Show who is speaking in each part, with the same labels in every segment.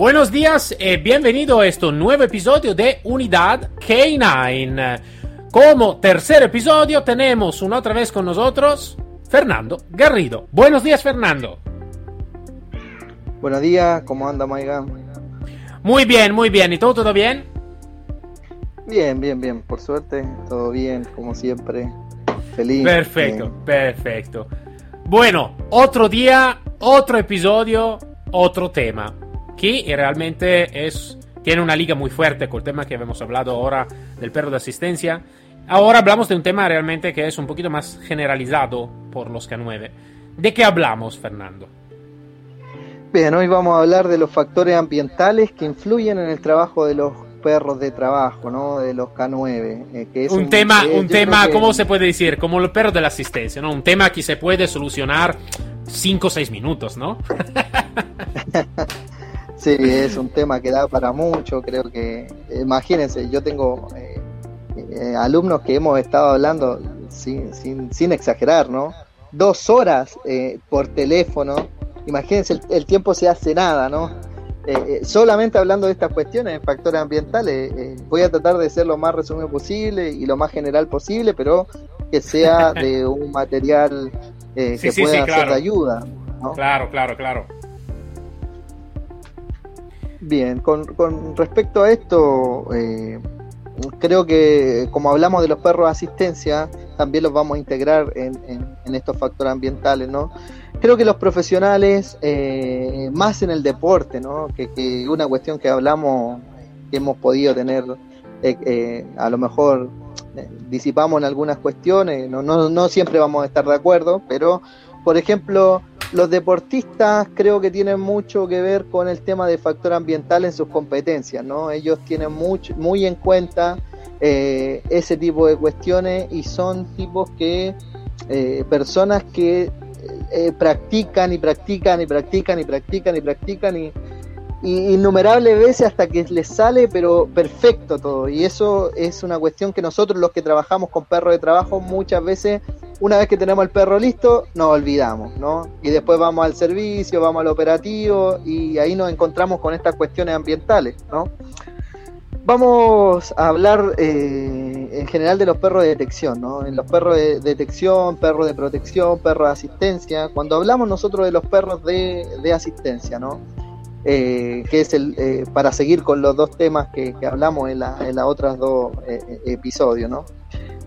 Speaker 1: Buenos días y bienvenido a este nuevo episodio de Unidad K9. Como tercer episodio tenemos una otra vez con nosotros Fernando Garrido. Buenos días Fernando.
Speaker 2: Buenos días, ¿cómo anda Maigan?
Speaker 1: Muy bien, muy bien. ¿Y todo, todo bien?
Speaker 2: Bien, bien, bien. Por suerte, todo bien, como siempre. Feliz.
Speaker 1: Perfecto,
Speaker 2: bien.
Speaker 1: perfecto. Bueno, otro día, otro episodio, otro tema. Que realmente es, tiene una liga muy fuerte con el tema que hemos hablado ahora del perro de asistencia. Ahora hablamos de un tema realmente que es un poquito más generalizado por los K9. ¿De qué hablamos, Fernando?
Speaker 2: Bien, hoy vamos a hablar de los factores ambientales que influyen en el trabajo de los perros de trabajo, ¿no? De los K9. eh, que es
Speaker 1: un, tema,
Speaker 2: eh,
Speaker 1: un tema,
Speaker 2: que-
Speaker 1: ¿cómo se puede decir? Como el perro de la asistencia, ¿no? Un tema que se puede solucionar 5 o 6 minutos, ¿no?
Speaker 2: Sí, es un tema que da para mucho, creo que, imagínense, yo tengo eh, eh, alumnos que hemos estado hablando sin, sin, sin exagerar, ¿no? Dos horas eh, por teléfono, imagínense, el, el tiempo se hace nada, ¿no? Eh, eh, solamente hablando de estas cuestiones, de factores ambientales, eh, voy a tratar de ser lo más resumido posible y lo más general posible, pero que sea de un material eh, que
Speaker 1: sí,
Speaker 2: pueda
Speaker 1: sí,
Speaker 2: ser
Speaker 1: claro.
Speaker 2: de ayuda. ¿no?
Speaker 1: Claro, claro, claro.
Speaker 2: Bien, con, con respecto a esto, eh, creo que como hablamos de los perros de asistencia, también los vamos a integrar en, en- estos factores ambientales, ¿no? Creo que los profesionales, eh, más en el deporte, ¿no? Que, que una cuestión que hablamos, que hemos podido tener, eh, eh, a lo mejor eh, disipamos en algunas cuestiones, no, no, no siempre vamos a estar de acuerdo, pero, por ejemplo, los deportistas creo que tienen mucho que ver con el tema de factor ambiental en sus competencias, ¿no? Ellos tienen muy en cuenta eh, ese tipo de cuestiones y son tipos que, eh, personas que eh, practican y practican y practican y practican y practican y innumerables veces hasta que les sale pero perfecto todo y eso es una cuestión que nosotros los que trabajamos con perros de trabajo muchas veces una vez que tenemos el perro listo nos olvidamos ¿no? y después vamos al servicio vamos al operativo y ahí nos encontramos con estas cuestiones ambientales ¿no? Vamos a hablar eh, en general de los perros de detección, ¿no? En los perros de detección, perros de protección, perros de asistencia. Cuando hablamos nosotros de los perros de, de asistencia, ¿no? Eh, que es el eh, para seguir con los dos temas que, hablamos en, la, en las otras dos eh, eh, episodios, ¿no?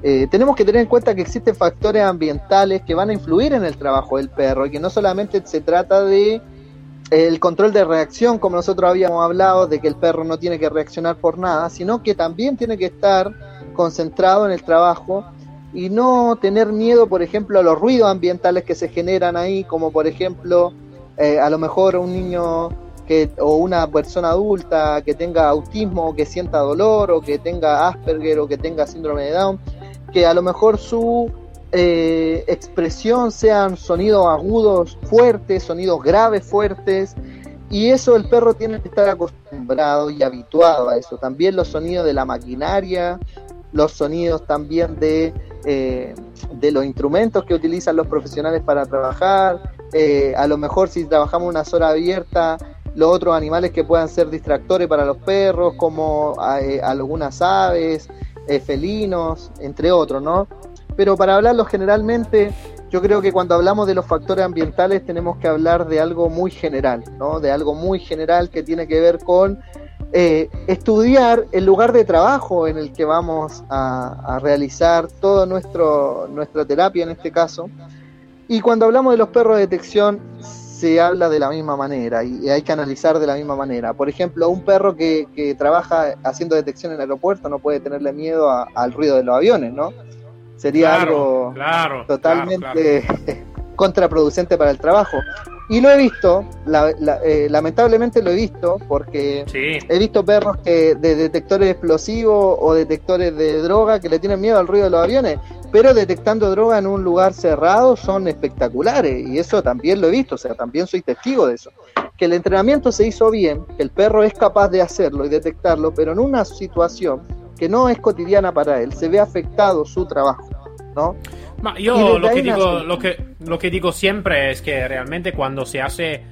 Speaker 2: Eh, tenemos que tener en cuenta que existen factores ambientales que van a influir en el trabajo del perro y que no solamente se trata de el control de reacción, como nosotros habíamos hablado, de que el perro no tiene que reaccionar por nada, sino que también tiene que estar concentrado en el trabajo y no tener miedo, por ejemplo, a los ruidos ambientales que se generan ahí, como por ejemplo, a lo mejor un niño que, o una persona adulta que tenga autismo, que sienta dolor, o que tenga Asperger, o que tenga síndrome de Down, que a lo mejor su eh, expresión sean sonidos agudos fuertes, sonidos graves fuertes, y eso el perro tiene que estar acostumbrado y habituado a eso. También los sonidos de la maquinaria, los sonidos también de, eh, de los instrumentos que utilizan los profesionales para trabajar, eh, a lo mejor si trabajamos una zona abierta, los otros animales que puedan ser distractores para los perros, como eh, algunas aves, eh, felinos, entre otros, ¿no? Pero para hablarlo generalmente, yo creo que cuando hablamos de los factores ambientales tenemos que hablar de algo muy general, ¿no? De algo muy general que tiene que ver con eh, estudiar el lugar de trabajo en el que vamos a, a realizar toda nuestra terapia en este caso. Y cuando hablamos de los perros de detección, se habla de la misma manera y hay que analizar de la misma manera. Por ejemplo, un perro que, que trabaja haciendo detección en el aeropuerto no puede tenerle miedo a, al ruido de los aviones, ¿no? Sería
Speaker 1: Claro,
Speaker 2: algo
Speaker 1: claro,
Speaker 2: totalmente
Speaker 1: claro,
Speaker 2: contraproducente para el trabajo. Y lo he visto, eh, lamentablemente lo he visto, porque he visto perros que de detectores explosivos o detectores de droga que le tienen miedo al ruido de los aviones, pero detectando droga en un lugar cerrado son espectaculares, y eso también lo he visto, o sea, también soy testigo de eso. Que el entrenamiento se hizo bien, que el perro es capaz de hacerlo y detectarlo, pero en una situación que no es cotidiana para él, se ve afectado su trabajo, ¿no?
Speaker 1: yo lo que, digo, lo, que, lo que digo siempre es que realmente cuando se hace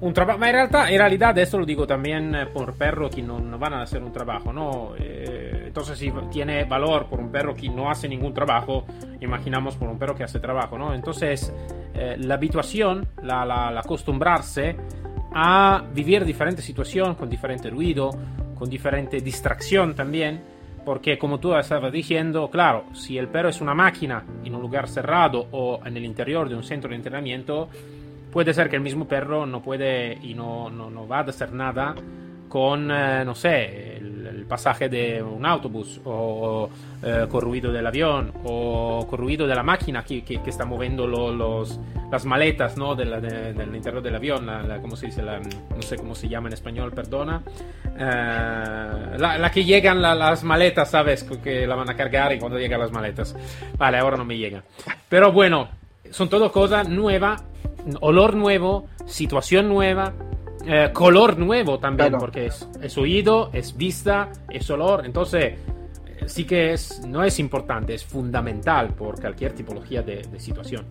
Speaker 1: un trabajo, en realidad, en realidad esto lo digo también eh, por perros que no, van a hacer un trabajo, ¿no? Eh, entonces si tiene valor por un perro que no hace ningún trabajo, imaginamos por un perro que hace trabajo, ¿no? Entonces eh, la habituación, la, acostumbrarse a vivir diferentes situaciones con diferente ruido, con diferente distracción también, porque como tú estabas diciendo, claro, si el perro es una máquina en un lugar cerrado o en el interior de un centro de entrenamiento, puede ser que el mismo perro no puede y no, no, no va a hacer nada con, eh, no sé, el, pasaje de un autobús o eh, con ruido del avión o con ruido de la máquina que, que, está moviendo los, las maletas ¿no? del, del interior del avión, la, ¿cómo se dice? no sé cómo se llama en español, perdona. Eh, la, que llegan las maletas, ¿sabes? Que la van a cargar y cuando llegan las maletas. Vale, ahora no me llegan. Pero bueno, son todo cosas nuevas, olor nuevo, situación nueva eh, color nuevo también, porque es, es, oído, es vista, es olor. Entonces, eh, sí que es, no es importante, es fundamental por cualquier tipología de, situación.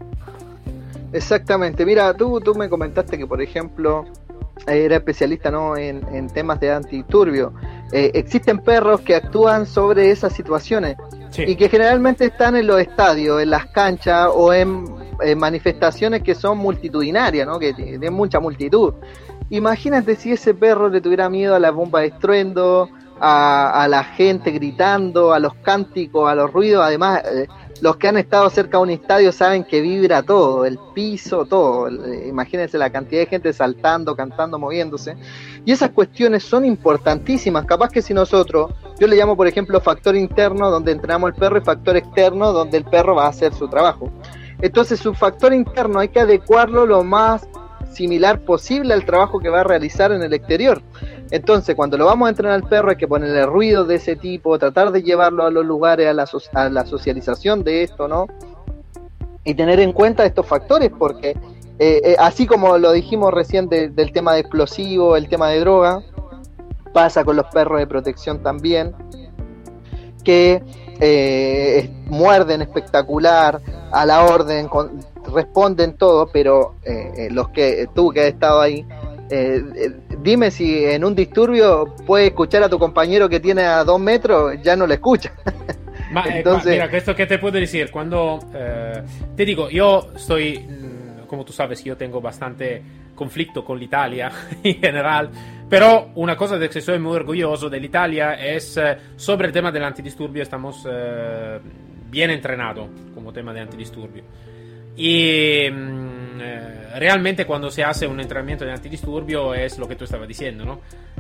Speaker 2: Exactamente. Mira, tú, tú me comentaste que, por ejemplo, era especialista ¿no? en, temas de antiturbio. Eh, existen perros que actúan sobre esas situaciones y que generalmente están en los estadios, en las canchas o en, manifestaciones que son multitudinarias, ¿no? que tienen mucha multitud. Imagínate si ese perro le tuviera miedo a la bomba de estruendo, a, la gente gritando, a los cánticos, a los ruidos. Además, eh, los que han estado cerca de un estadio saben que vibra todo, el piso, todo. Eh, imagínense la cantidad de gente saltando, cantando, moviéndose. Y esas cuestiones son importantísimas. Capaz que si nosotros, yo le llamo por ejemplo factor interno donde entrenamos el perro y factor externo donde el perro va a hacer su trabajo. Entonces su factor interno hay que adecuarlo lo más similar posible al trabajo que va a realizar en el exterior. Entonces, cuando lo vamos a entrenar al perro, hay que ponerle ruido de ese tipo, tratar de llevarlo a los lugares, a la, a la socialización de esto, ¿no? Y tener en cuenta estos factores, porque eh, eh, así como lo dijimos recién del tema de explosivo, el tema de droga, pasa con los perros de protección también, que eh, muerden espectacular, a la orden, con, responden todo, pero eh, eh, los que tú que has estado ahí, eh, dime si en un disturbio puedes escuchar a tu compañero que tiene a dos metros, ya no le escucha.
Speaker 1: Entonces, mira, esto que te puedo decir, cuando te digo, yo estoy, mm, como tú sabes, yo tengo bastante conflicto con Italia en general, pero una cosa de que soy muy orgulloso de Italia es sobre el tema del antidisturbio, estamos bien entrenados como tema de antidisturbio. Y mm, eh, realmente cuando se hace un entrenamiento de antidisturbio es lo que tú estabas diciendo, ¿no?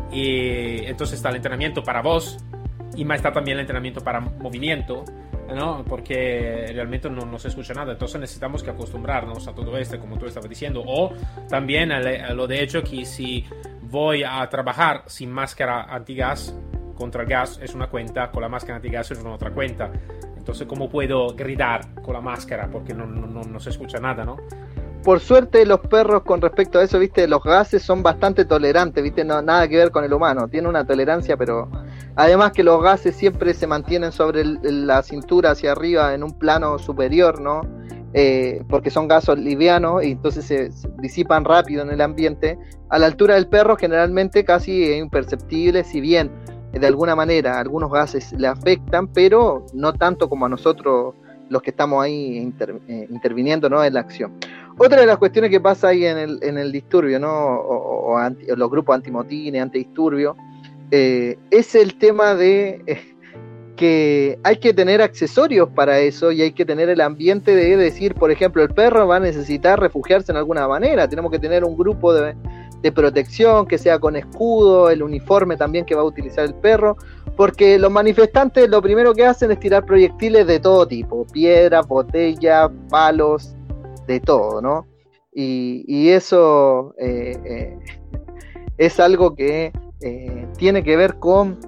Speaker 1: Y entonces está el entrenamiento para voz y más está también el entrenamiento para movimiento, ¿no? Porque realmente no, no se escucha nada. Entonces necesitamos que acostumbrarnos a todo esto, como tú estabas diciendo. O también a, lo de hecho que si voy a trabajar sin máscara antigas contra el gas es una cuenta, con la máscara antigas es una otra cuenta. Entonces, ¿cómo puedo gritar con la máscara? Porque no, no, se escucha nada, ¿no?
Speaker 2: Por suerte, los perros, con respecto a eso, viste, los gases son bastante tolerantes, viste, nada que ver con el humano. Tiene una tolerancia, pero además que los gases siempre se mantienen sobre la cintura hacia arriba en un plano superior, ¿no? Eh, porque son gases livianos y entonces se, disipan rápido en el ambiente. A la altura del perro, generalmente casi imperceptible, si bien de alguna manera algunos gases le afectan, pero no tanto como a nosotros los que estamos ahí eh, interviniendo ¿no? en la acción. Otra de las cuestiones que pasa ahí en el, en el disturbio, ¿no? o, los grupos antimotines, antidisturbio, eh, es el tema de eh, que hay que tener accesorios para eso y hay que tener el ambiente de decir, por ejemplo, el perro va a necesitar refugiarse en alguna manera, tenemos que tener un grupo de, de protección, que sea con escudo, el uniforme también que va a utilizar el perro, porque los manifestantes lo primero que hacen es tirar proyectiles de todo tipo, piedra, botella, palos, de todo, ¿no? Y, eso es algo que tiene que ver con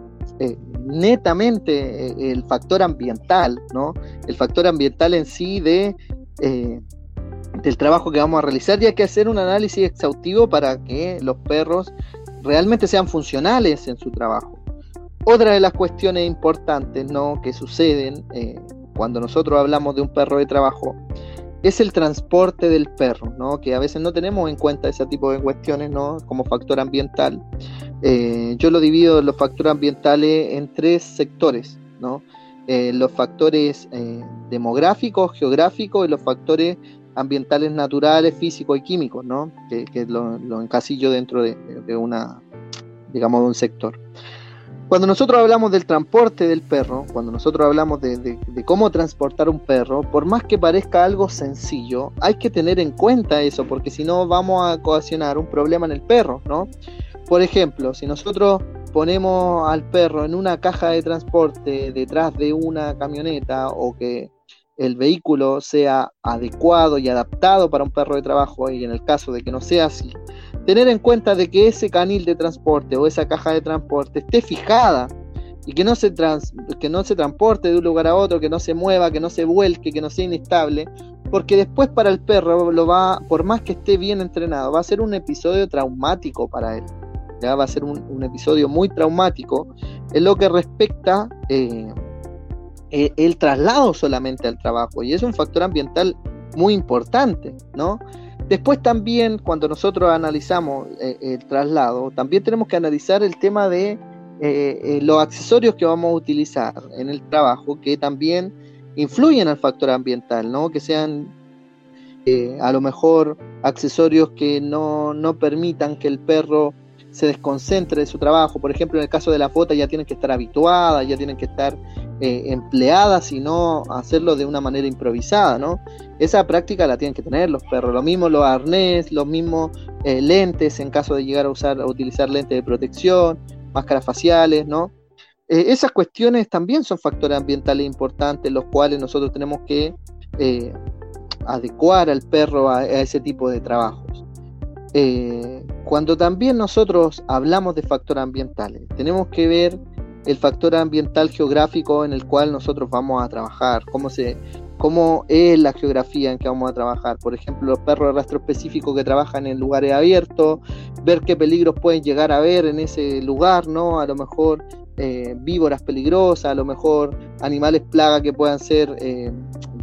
Speaker 2: netamente el factor ambiental, ¿no? El factor ambiental en sí de del trabajo que vamos a realizar y hay que hacer un análisis exhaustivo para que los perros realmente sean funcionales en su trabajo. Otra de las cuestiones importantes ¿no? que suceden eh, cuando nosotros hablamos de un perro de trabajo es el transporte del perro, ¿no? que a veces no tenemos en cuenta ese tipo de cuestiones ¿no? como factor ambiental. Eh, yo lo divido los factores ambientales en tres sectores, ¿no? Eh, los factores demográficos, geográficos y los factores ambientales naturales, físicos y químicos, ¿no? Que, lo, encasillo dentro de, una, digamos, de un sector. Cuando nosotros hablamos del transporte del perro, cuando nosotros hablamos de, cómo transportar un perro, por más que parezca algo sencillo, hay que tener en cuenta eso, porque si no vamos a ocasionar un problema en el perro, ¿no? Por ejemplo, si nosotros ponemos al perro en una caja de transporte detrás de una camioneta o que el vehículo sea adecuado y adaptado para un perro de trabajo y en el caso de que no sea así, tener en cuenta de que ese canil de transporte o esa caja de transporte esté fijada y que no se que no se transporte de un lugar a otro, que no se mueva, que no se vuelque, que no sea inestable, porque después para el perro lo va, por más que esté bien entrenado, va a ser un episodio traumático para él. Ya va a ser un, episodio muy traumático en lo que respecta eh, eh, el traslado solamente al trabajo y es un factor ambiental muy importante, ¿no? Después también cuando nosotros analizamos eh, el traslado, también tenemos que analizar el tema de eh, los accesorios que vamos a utilizar en el trabajo que también influyen al factor ambiental, ¿no? Que sean a lo mejor accesorios que no, no permitan que el perro se desconcentre de su trabajo. Por ejemplo, en el caso de la foto ya tienen que estar habituadas, ya tienen que estar eh, empleadas y no hacerlo de una manera improvisada, ¿no? Esa práctica la tienen que tener los perros, lo mismo los arnés, los mismos eh, lentes en caso de llegar a usar, a utilizar lentes de protección, máscaras faciales, ¿no? Eh, esas cuestiones también son factores ambientales importantes, los cuales nosotros tenemos que adecuar al perro a, ese tipo de trabajos. Cuando también nosotros hablamos de factores ambientales, tenemos que ver el factor ambiental geográfico en el cual nosotros vamos a trabajar, cómo, se, cómo es la geografía en que vamos a trabajar. Por ejemplo, los perros de rastro específico que trabajan en lugares abiertos, ver qué peligros pueden llegar a ver en ese lugar, ¿no? A lo mejor eh, víboras peligrosas, a lo mejor animales plaga que puedan ser, eh,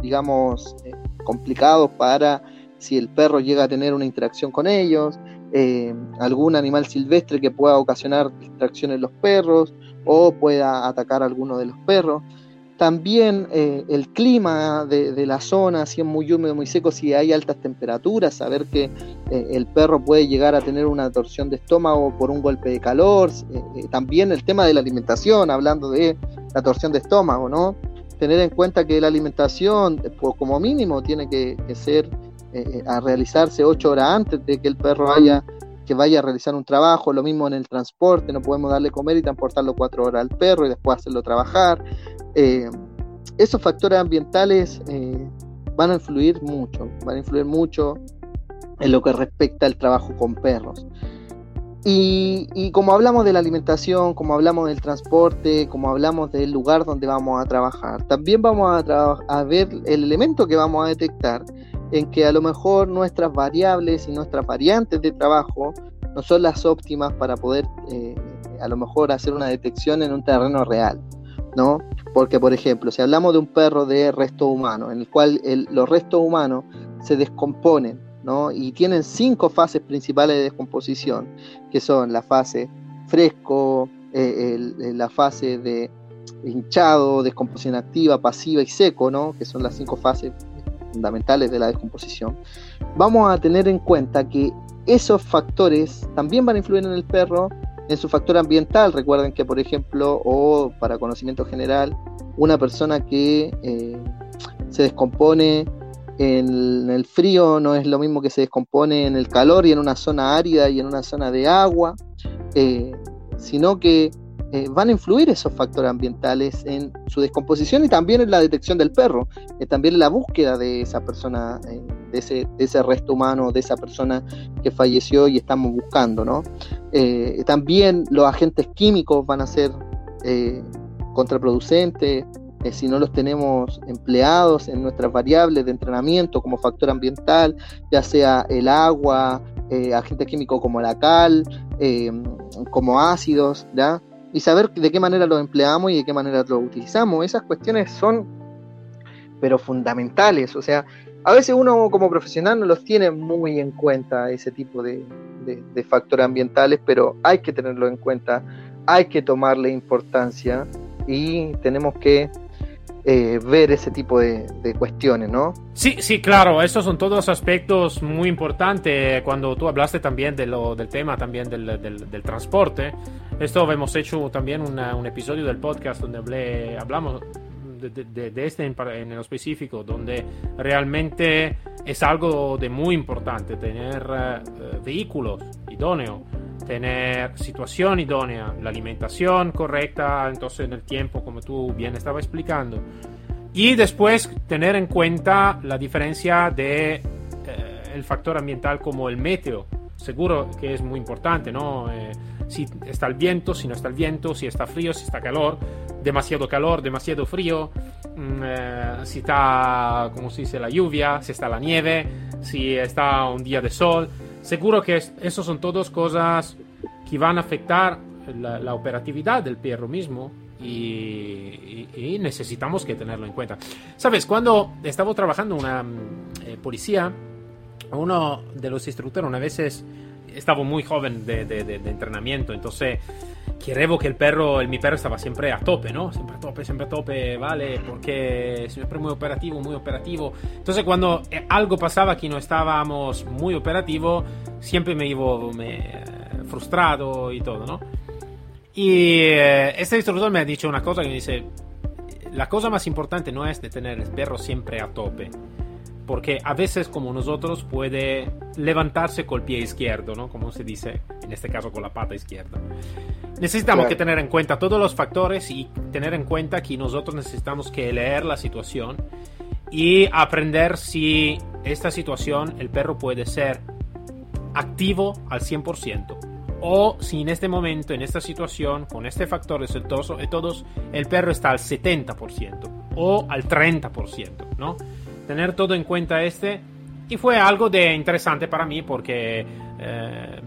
Speaker 2: digamos, eh, complicados para si el perro llega a tener una interacción con ellos, algún animal silvestre que pueda ocasionar distracciones en los perros, o pueda atacar a alguno de los perros. También eh, el clima de, la zona, si es muy húmedo, muy seco, si hay altas temperaturas, saber que eh, el perro puede llegar a tener una torsión de estómago por un golpe de calor. Eh, también el tema de la alimentación, hablando de la torsión de estómago, ¿no? Tener en cuenta que la alimentación, como mínimo, tiene que, que ser a realizarse ocho horas antes de que el perro que vaya a realizar un trabajo, lo mismo en el transporte, no podemos darle comer y transportarlo cuatro horas al perro y después hacerlo trabajar. Eh, esos factores ambientales eh, van a influir mucho, van a influir mucho en lo que respecta al trabajo con perros. Y, como hablamos de la alimentación, como hablamos del transporte, como hablamos del lugar donde vamos a trabajar, también vamos a ver el elemento que vamos a detectar en que a lo mejor nuestras variables y nuestras variantes de trabajo no son las óptimas para poder eh, a lo mejor hacer una detección en un terreno real, ¿no? Porque, por ejemplo, si hablamos de un perro de resto humano, en el cual los restos humanos se descomponen, ¿no? Y tienen cinco fases principales de descomposición, que son la fase fresco, eh, la fase de hinchado, descomposición activa, pasiva y seco, ¿no? Que son las cinco fases fundamentales de la descomposición, vamos a tener en cuenta que esos factores también van a influir en el perro, en su factor ambiental. Recuerden que, por ejemplo, o para conocimiento general, una persona que eh, se descompone en el frío no es lo mismo que se descompone en el calor y en una zona árida y en una zona de agua, eh, sino que eh, van a influir esos factores ambientales en su descomposición y también en la detección del perro, eh, también en la búsqueda de esa persona, eh, de, ese, de, ese, resto humano, de esa persona que falleció y estamos buscando, ¿no? también los agentes químicos van a ser contraproducentes si no los tenemos empleados en nuestras variables de entrenamiento como factor ambiental, ya sea el agua, agentes químicos como la cal, como ácidos, ¿ya? Y saber de qué manera lo empleamos y de qué manera lo utilizamos. Esas cuestiones son, pero fundamentales. O sea, a veces uno como profesional no los tiene muy en cuenta ese tipo de, factores ambientales, pero hay que tenerlo en cuenta, hay que tomarle importancia y tenemos que eh, ver ese tipo de, cuestiones, ¿no?
Speaker 1: Sí, sí, claro, esos son todos aspectos muy importantes. Cuando tú hablaste también de lo, del tema también del, del, transporte, esto hemos hecho también un episodio del podcast donde hablé, hablamos de, de, este en, en, lo específico, donde realmente es algo de muy importante tener eh, vehículos idóneos tener situación idónea, la alimentación correcta, entonces en el tiempo, como tú bien estabas explicando. Y después tener en cuenta la diferencia de eh, el factor ambiental como el meteo. Seguro que es muy importante, ¿no? Eh, si está el viento, si no está el viento, si está frío, si está calor, demasiado calor, demasiado frío, mm, eh, si está, como se dice, la lluvia, si está la nieve, si está un día de sol. Seguro que eso son todas cosas que van a afectar la, operatividad del perro mismo y, necesitamos que tenerlo en cuenta. Sabes, cuando estaba trabajando una eh, policía, uno de los instructores una vez estaba muy joven de, de entrenamiento, entonces querevo que el perro, el, mi perro estaba siempre a tope, ¿no? Siempre a tope, siempre a tope, ¿vale? Porque siempre muy operativo, muy operativo. Entonces cuando eh, algo pasaba que no estábamos muy operativo, siempre me iba me, frustrado y todo, ¿no? Y eh, este instructor me ha dicho una cosa que me dice, la cosa más importante no es de tener el perro siempre a tope porque a veces como nosotros puede levantarse con el pie izquierdo, ¿no? Como se dice, en este caso con la pata izquierda. Necesitamos que tener en cuenta todos los factores y tener en cuenta que nosotros necesitamos que leer la situación y aprender si esta situación el perro puede ser activo al 100% o si en este momento, en esta situación, con este factor de todos, el perro está al 70% o al 30%, ¿no? Tener todo en cuenta este. Y fue algo de interesante para mí porque eh,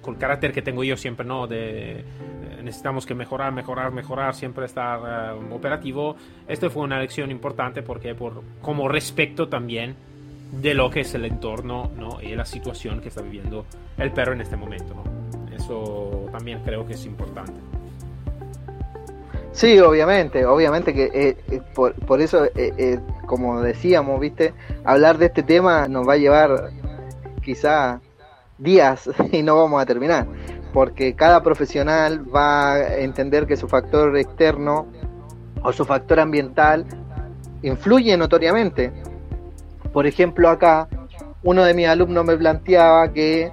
Speaker 1: con el carácter que tengo yo siempre, ¿no? De, eh, necesitamos que mejorar, mejorar, mejorar, siempre estar eh, operativo. Este fue una lección importante porque por, como respecto también de lo que es el entorno ¿no? y la situación que está viviendo el perro en este momento. ¿no? Eso también creo que es importante.
Speaker 2: Sí, obviamente, obviamente que eh, eh, por, por, eso, eh, como decíamos, viste, hablar de este tema nos va a llevar quizá días y no vamos a terminar, porque cada profesional va a entender que su factor externo o su factor ambiental influye notoriamente. Por ejemplo, acá uno de mis alumnos me planteaba que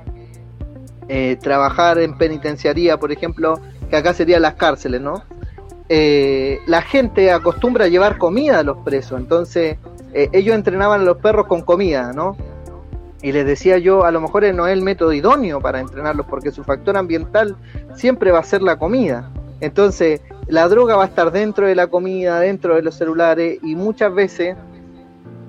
Speaker 2: trabajar en penitenciaría, por ejemplo, que acá serían las cárceles, ¿no? Eh, la gente acostumbra a llevar comida a los presos, entonces eh, ellos entrenaban a los perros con comida, ¿no? Y les decía yo, a lo mejor no es el método idóneo para entrenarlos, porque su factor ambiental siempre va a ser la comida. Entonces, la droga va a estar dentro de la comida, dentro de los celulares, y muchas veces,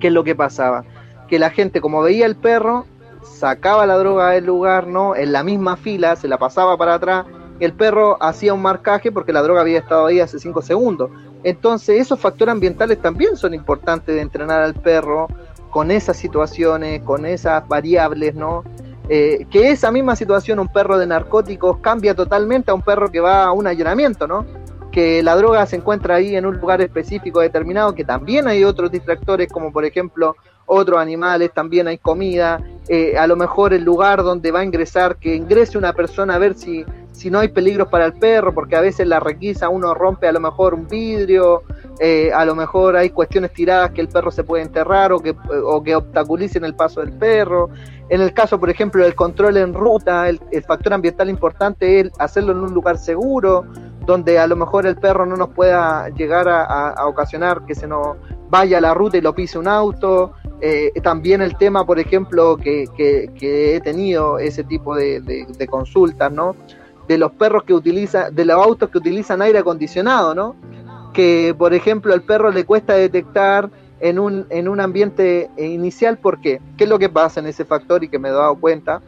Speaker 2: ¿qué es lo que pasaba? Que la gente, como veía el perro, sacaba la droga del lugar, ¿no? En la misma fila, se la pasaba para atrás el perro hacía un marcaje porque la droga había estado ahí hace 5 segundos. Entonces esos factores ambientales también son importantes de entrenar al perro con esas situaciones, con esas variables, ¿no? Eh, que esa misma situación, un perro de narcóticos cambia totalmente a un perro que va a un allanamiento, ¿no? Que la droga se encuentra ahí en un lugar específico determinado, que también hay otros distractores como por ejemplo otros animales, también hay comida, eh, a lo mejor el lugar donde va a ingresar, que ingrese una persona a ver si si no hay peligros para el perro, porque a veces la requisa uno rompe a lo mejor un vidrio, eh, a lo mejor hay cuestiones tiradas que el perro se puede enterrar o que, o que obstaculicen el paso del perro. En el caso, por ejemplo, del control en ruta, el, factor ambiental importante es hacerlo en un lugar seguro, donde a lo mejor el perro no nos pueda llegar a, ocasionar que se nos vaya a la ruta y lo pise un auto. Eh, también el tema, por ejemplo, que, he tenido ese tipo de, de, consultas, ¿no? De los perros que utilizan, de los autos que utilizan aire acondicionado, ¿no? Que, por ejemplo, al perro le cuesta detectar en un, en un ambiente inicial, ¿por qué? ¿Qué es lo que pasa en ese factor y que me he dado cuenta?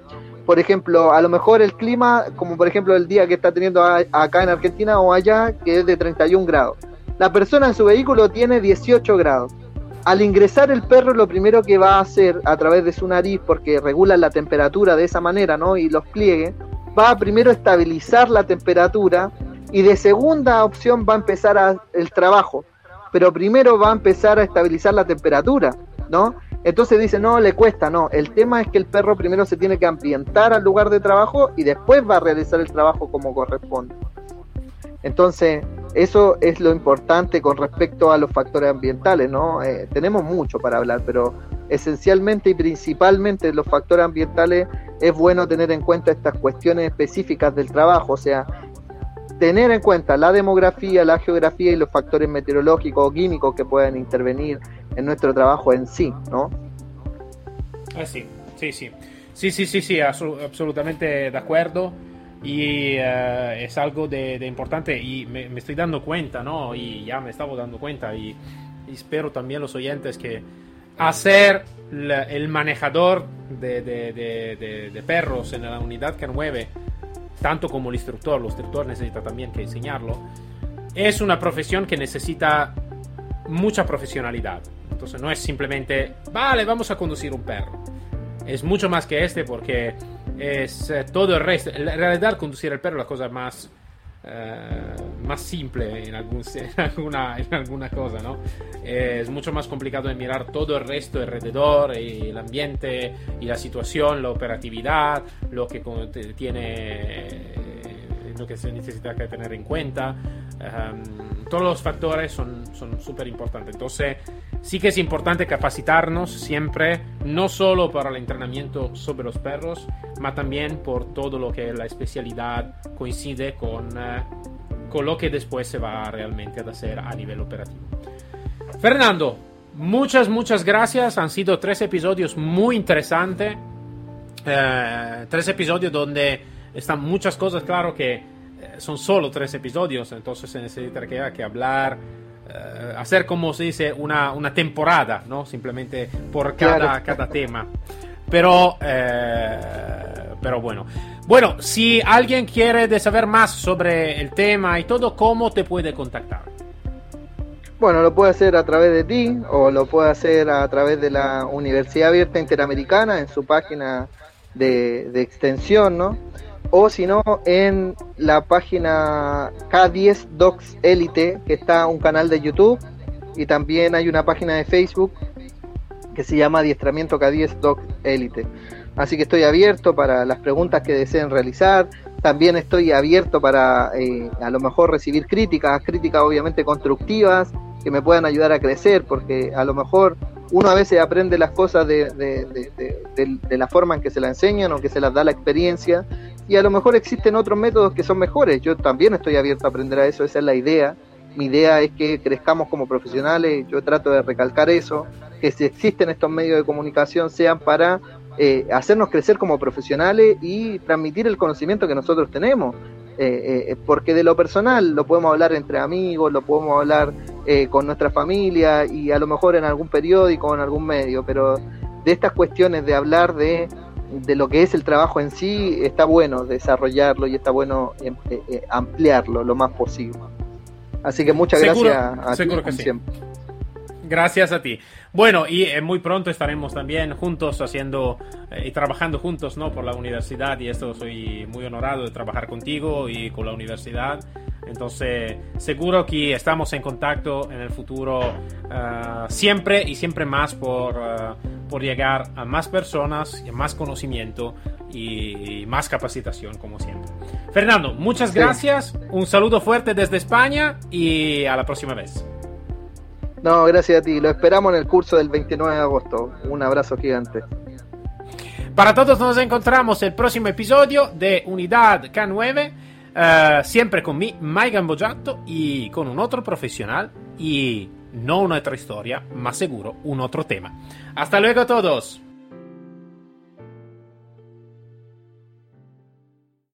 Speaker 2: por ejemplo, a lo mejor el clima, como por ejemplo el día que está teniendo acá en Argentina o allá, que es de 31 grados. La persona en su vehículo tiene 18 grados. Al ingresar el perro, lo primero que va a hacer a través de su nariz, porque regula la temperatura de esa manera, ¿no? Y los pliegues, va a primero estabilizar la temperatura y de segunda opción va a empezar el trabajo. Pero primero va a empezar a estabilizar la temperatura, ¿no? Entonces dice, no, le cuesta, no. El tema es que el perro primero se tiene que ambientar al lugar de trabajo y después va a realizar el trabajo como corresponde. Entonces, eso es lo importante con respecto a los factores ambientales, ¿no? Eh, tenemos mucho para hablar, pero esencialmente y principalmente los factores ambientales es bueno tener en cuenta estas cuestiones específicas del trabajo, o sea, tener en cuenta la demografía, la geografía y los factores meteorológicos o químicos que puedan intervenir en nuestro trabajo en sí, ¿no?
Speaker 1: Eh, sí, sí, sí. Sí, sí, sí, sí, absolutamente de acuerdo. Y eh, es algo de, importante y me, estoy dando cuenta, ¿no? Y ya me estaba dando cuenta y, espero también los oyentes que hacer el manejador de, de, perros en la unidad K9, tanto como el instructor, el instructor necesita también que enseñarlo, es una profesión que necesita mucha profesionalidad. Entonces no es simplemente, vale, vamos a conducir un perro. Es mucho más que este porque es eh, todo el resto. En realidad conducir el perro es la cosa más, eh, más simple en, alguna, en alguna cosa, ¿no? es mucho más complicado de mirar todo el resto alrededor, y el ambiente y la situación, la operatividad, lo que tiene lo que se necesita que tener en cuenta. todos los factores son súper importantes. Entonces, Sí que es importante capacitarnos siempre, no solo para el entrenamiento sobre los perros, pero también por todo lo que la especialidad coincide con, eh, con lo que después se va realmente a hacer a nivel operativo. Fernando, muchas, muchas gracias. Han sido tres episodios muy interesantes. Eh, tres episodios donde están muchas cosas, claro que eh, son solo tres episodios, entonces se necesita que hablar eh, hacer como se dice una, una, temporada, ¿no? Simplemente por cada, cada tema. Pero, eh, pero bueno. Bueno, si alguien quiere saber más sobre el tema y todo, ¿cómo te puede contactar?
Speaker 2: Bueno, lo puede hacer a través de ti o lo puede hacer a través de la Universidad Abierta Interamericana en su página de, de extensión, ¿no? O si no en la página K10 Docs Elite, que está un canal de YouTube y también hay una página de Facebook que se llama Adiestramiento K10 Docs Elite. Así que estoy abierto para las preguntas que deseen realizar. También estoy abierto para eh, a lo mejor recibir críticas, críticas obviamente constructivas que me puedan ayudar a crecer, porque a lo mejor uno a veces aprende las cosas de, de, la forma en que se la enseñan o que se las da la experiencia y a lo mejor existen otros métodos que son mejores. Yo también estoy abierto a aprender a eso, esa es la idea. Mi idea es que crezcamos como profesionales, yo trato de recalcar eso, que si existen estos medios de comunicación sean para eh, hacernos crecer como profesionales y transmitir el conocimiento que nosotros tenemos. Eh, eh, porque de lo personal lo podemos hablar entre amigos, lo podemos hablar con nuestra familia y a lo mejor en algún periódico o en algún medio, pero de estas cuestiones de hablar de de lo que es el trabajo en sí, está bueno desarrollarlo y está bueno em, eh, eh, ampliarlo lo más posible. Así que muchas gracias a
Speaker 1: seguro que siempre. Gracias a ti. Bueno, y eh, muy pronto estaremos también juntos haciendo y trabajando juntos, ¿no? Por la universidad y esto soy muy honorado de trabajar contigo y con la universidad. Entonces, seguro que estamos en contacto en el futuro siempre y siempre más por por llegar a más personas, más conocimiento y más capacitación, como siempre. Fernando, muchas gracias, un saludo fuerte desde España y a la próxima vez.
Speaker 2: No, gracias a ti, lo esperamos en el curso del 29 de agosto. Un abrazo gigante.
Speaker 1: Para todos nos encontramos el próximo episodio de Unidad K9. Eh, siempre con mi, Mike Gambojato, y con un otro profesional y no una otra historia, más seguro un otro tema. Hasta luego a todos.